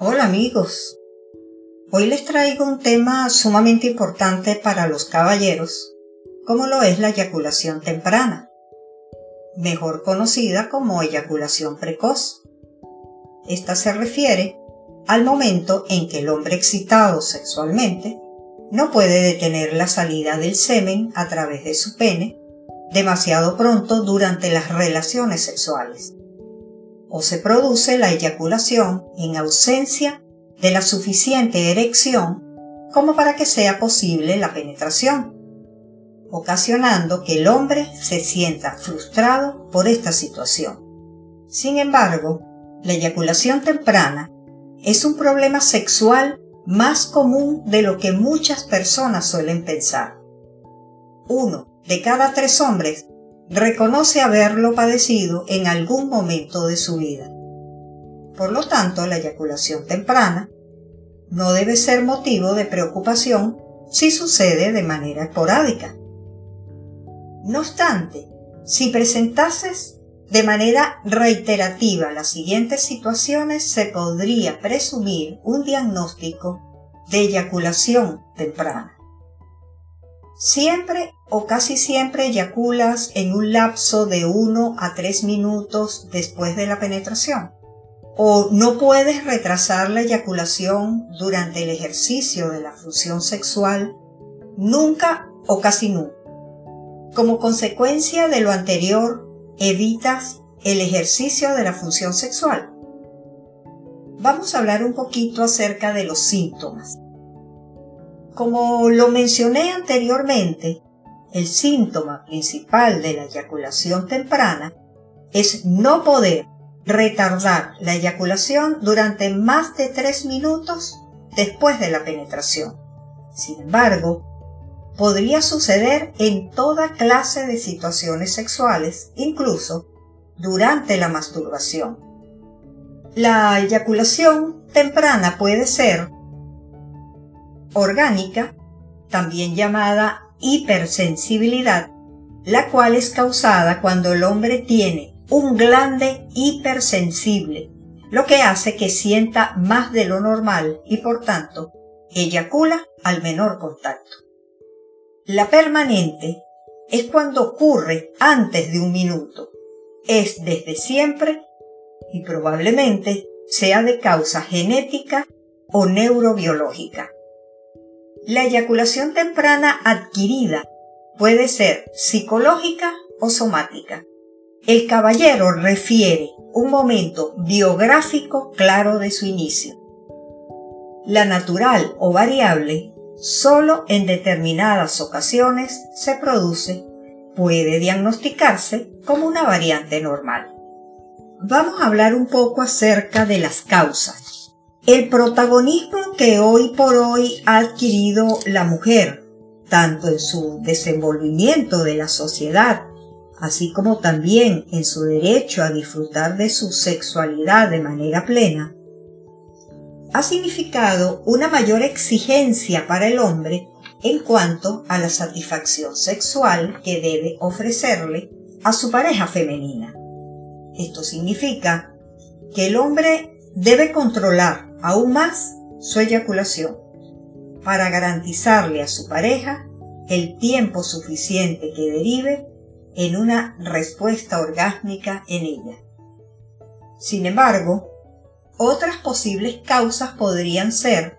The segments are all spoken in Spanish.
Hola amigos. Hoy les traigo un tema sumamente importante para los caballeros, como lo es la eyaculación temprana, mejor conocida como eyaculación precoz. Esta se refiere al momento en que el hombre excitado sexualmente no puede detener la salida del semen a través de su pene demasiado pronto durante las relaciones sexuales o se produce la eyaculación en ausencia de la suficiente erección como para que sea posible la penetración, ocasionando que el hombre se sienta frustrado por esta situación. Sin embargo, la eyaculación temprana es un problema sexual más común de lo que muchas personas suelen pensar. Uno de cada tres hombres reconoce haberlo padecido en algún momento de su vida. Por lo tanto, la eyaculación temprana no debe ser motivo de preocupación si sucede de manera esporádica. No obstante, si presentases de manera reiterativa las siguientes situaciones, se podría presumir un diagnóstico de eyaculación temprana. Siempre o casi siempre eyaculas en un lapso de 1 a 3 minutos después de la penetración. O no puedes retrasar la eyaculación durante el ejercicio de la función sexual nunca o casi nunca. Como consecuencia de lo anterior, evitas el ejercicio de la función sexual. Vamos a hablar un poquito acerca de los síntomas. Como lo mencioné anteriormente, el síntoma principal de la eyaculación temprana es no poder retardar la eyaculación durante más de tres minutos después de la penetración. Sin embargo, podría suceder en toda clase de situaciones sexuales, incluso durante la masturbación. La eyaculación temprana puede ser orgánica, también llamada hipersensibilidad, la cual es causada cuando el hombre tiene un glande hipersensible, lo que hace que sienta más de lo normal y por tanto eyacula al menor contacto. La permanente es cuando ocurre antes de un minuto, es desde siempre y probablemente sea de causa genética o neurobiológica. La eyaculación temprana adquirida puede ser psicológica o somática. El caballero refiere un momento biográfico claro de su inicio. La natural o variable solo en determinadas ocasiones se produce, puede diagnosticarse como una variante normal. Vamos a hablar un poco acerca de las causas. El protagonismo que hoy por hoy ha adquirido la mujer, tanto en su desenvolvimiento de la sociedad, así como también en su derecho a disfrutar de su sexualidad de manera plena, ha significado una mayor exigencia para el hombre en cuanto a la satisfacción sexual que debe ofrecerle a su pareja femenina. Esto significa que el hombre debe controlar aún más su eyaculación para garantizarle a su pareja el tiempo suficiente que derive en una respuesta orgásmica en ella. Sin embargo, otras posibles causas podrían ser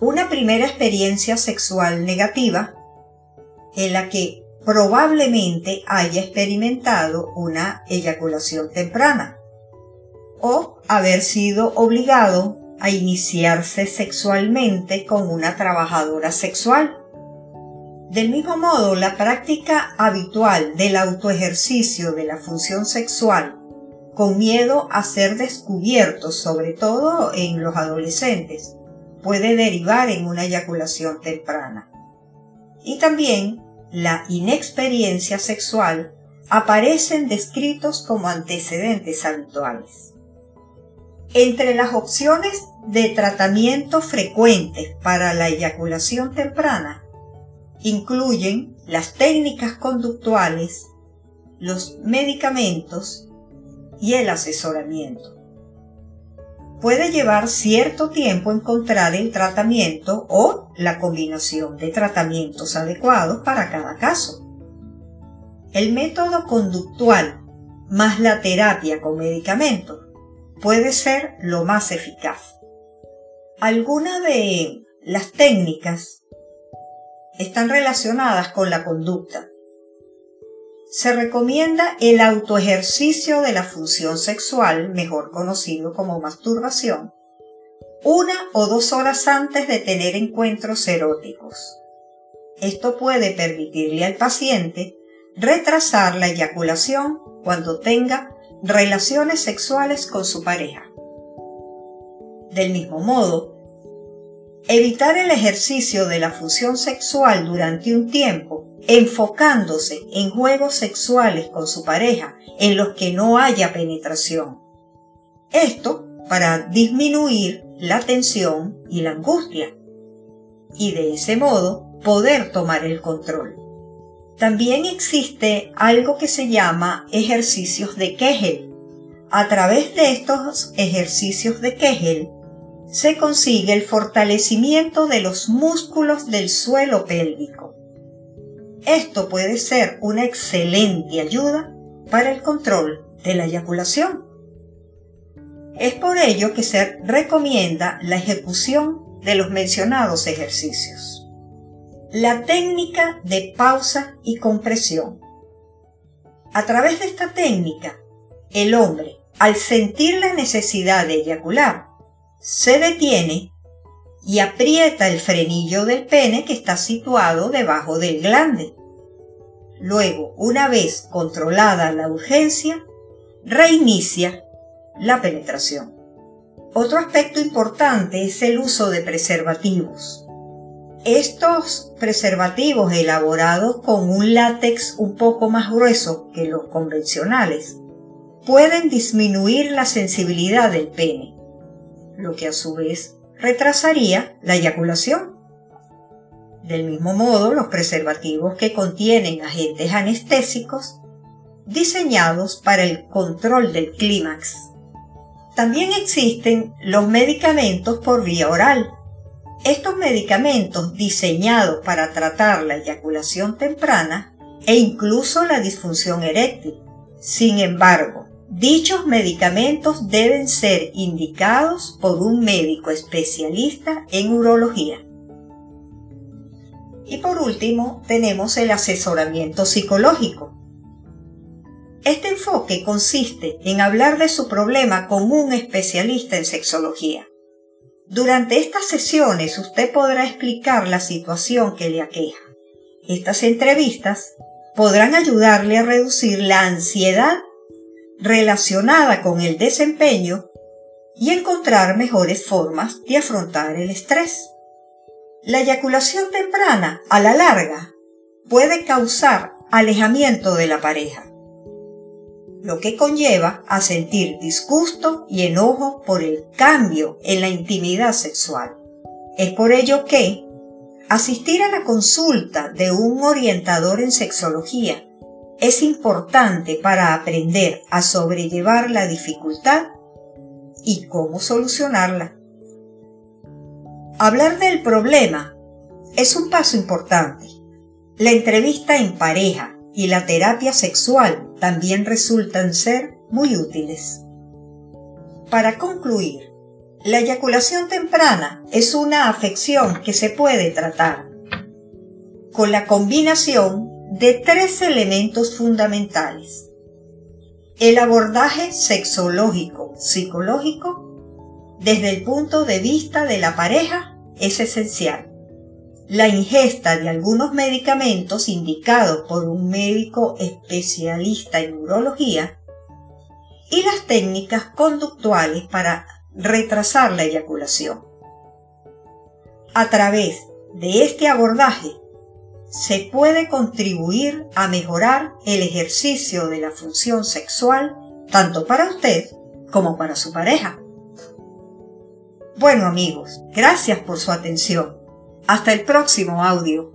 una primera experiencia sexual negativa en la que probablemente haya experimentado una eyaculación temprana o haber sido obligado a iniciarse sexualmente con una trabajadora sexual. Del mismo modo, la práctica habitual del autoejercicio de la función sexual con miedo a ser descubierto, sobre todo en los adolescentes, puede derivar en una eyaculación temprana. Y también la inexperiencia sexual aparecen descritos como antecedentes habituales. Entre las opciones de tratamiento frecuentes para la eyaculación temprana incluyen las técnicas conductuales, los medicamentos y el asesoramiento. puede llevar cierto tiempo encontrar el tratamiento o la combinación de tratamientos adecuados para cada caso. El método conductual más la terapia con medicamentos puede ser lo más eficaz. Algunas de las técnicas están relacionadas con la conducta. Se recomienda el autoejercicio de la función sexual, mejor conocido como masturbación, una o dos horas antes de tener encuentros eróticos. Esto puede permitirle al paciente retrasar la eyaculación cuando tenga relaciones sexuales con su pareja. Del mismo modo, evitar el ejercicio de la función sexual durante un tiempo, enfocándose en juegos sexuales con su pareja en los que no haya penetración. Esto para disminuir la tensión y la angustia, y de ese modo poder tomar el control. También existe algo que se llama ejercicios de Kegel. A través de estos ejercicios de Kegel se consigue el fortalecimiento de los músculos del suelo pélvico. Esto puede ser una excelente ayuda para el control de la eyaculación. Es por ello que se recomienda la ejecución de los mencionados ejercicios. La técnica de pausa y compresión. A través de esta técnica, el hombre, al sentir la necesidad de eyacular, se detiene y aprieta el frenillo del pene que está situado debajo del glande. Luego, una vez controlada la urgencia, reinicia la penetración. Otro aspecto importante es el uso de preservativos. Estos preservativos elaborados con un látex un poco más grueso que los convencionales pueden disminuir la sensibilidad del pene, lo que a su vez retrasaría la eyaculación. Del mismo modo, los preservativos que contienen agentes anestésicos diseñados para el control del clímax. También existen los medicamentos por vía oral, estos medicamentos diseñados para tratar la eyaculación temprana e incluso la disfunción eréctil. Sin embargo, dichos medicamentos deben ser indicados por un médico especialista en urología. Y por último, tenemos el asesoramiento psicológico. Este enfoque consiste en hablar de su problema con un especialista en sexología. Durante estas sesiones usted podrá explicar la situación que le aqueja. Estas entrevistas podrán ayudarle a reducir la ansiedad relacionada con el desempeño y encontrar mejores formas de afrontar el estrés. La eyaculación temprana, a la larga, puede causar alejamiento de la pareja lo que conlleva a sentir disgusto y enojo por el cambio en la intimidad sexual. Es por ello que asistir a la consulta de un orientador en sexología es importante para aprender a sobrellevar la dificultad y cómo solucionarla. Hablar del problema es un paso importante. La entrevista en pareja y la terapia sexual también resultan ser muy útiles. Para concluir, la eyaculación temprana es una afección que se puede tratar con la combinación de tres elementos fundamentales. El abordaje sexológico psicológico desde el punto de vista de la pareja es esencial la ingesta de algunos medicamentos indicados por un médico especialista en urología y las técnicas conductuales para retrasar la eyaculación. A través de este abordaje se puede contribuir a mejorar el ejercicio de la función sexual tanto para usted como para su pareja. Bueno amigos, gracias por su atención. Hasta el próximo audio.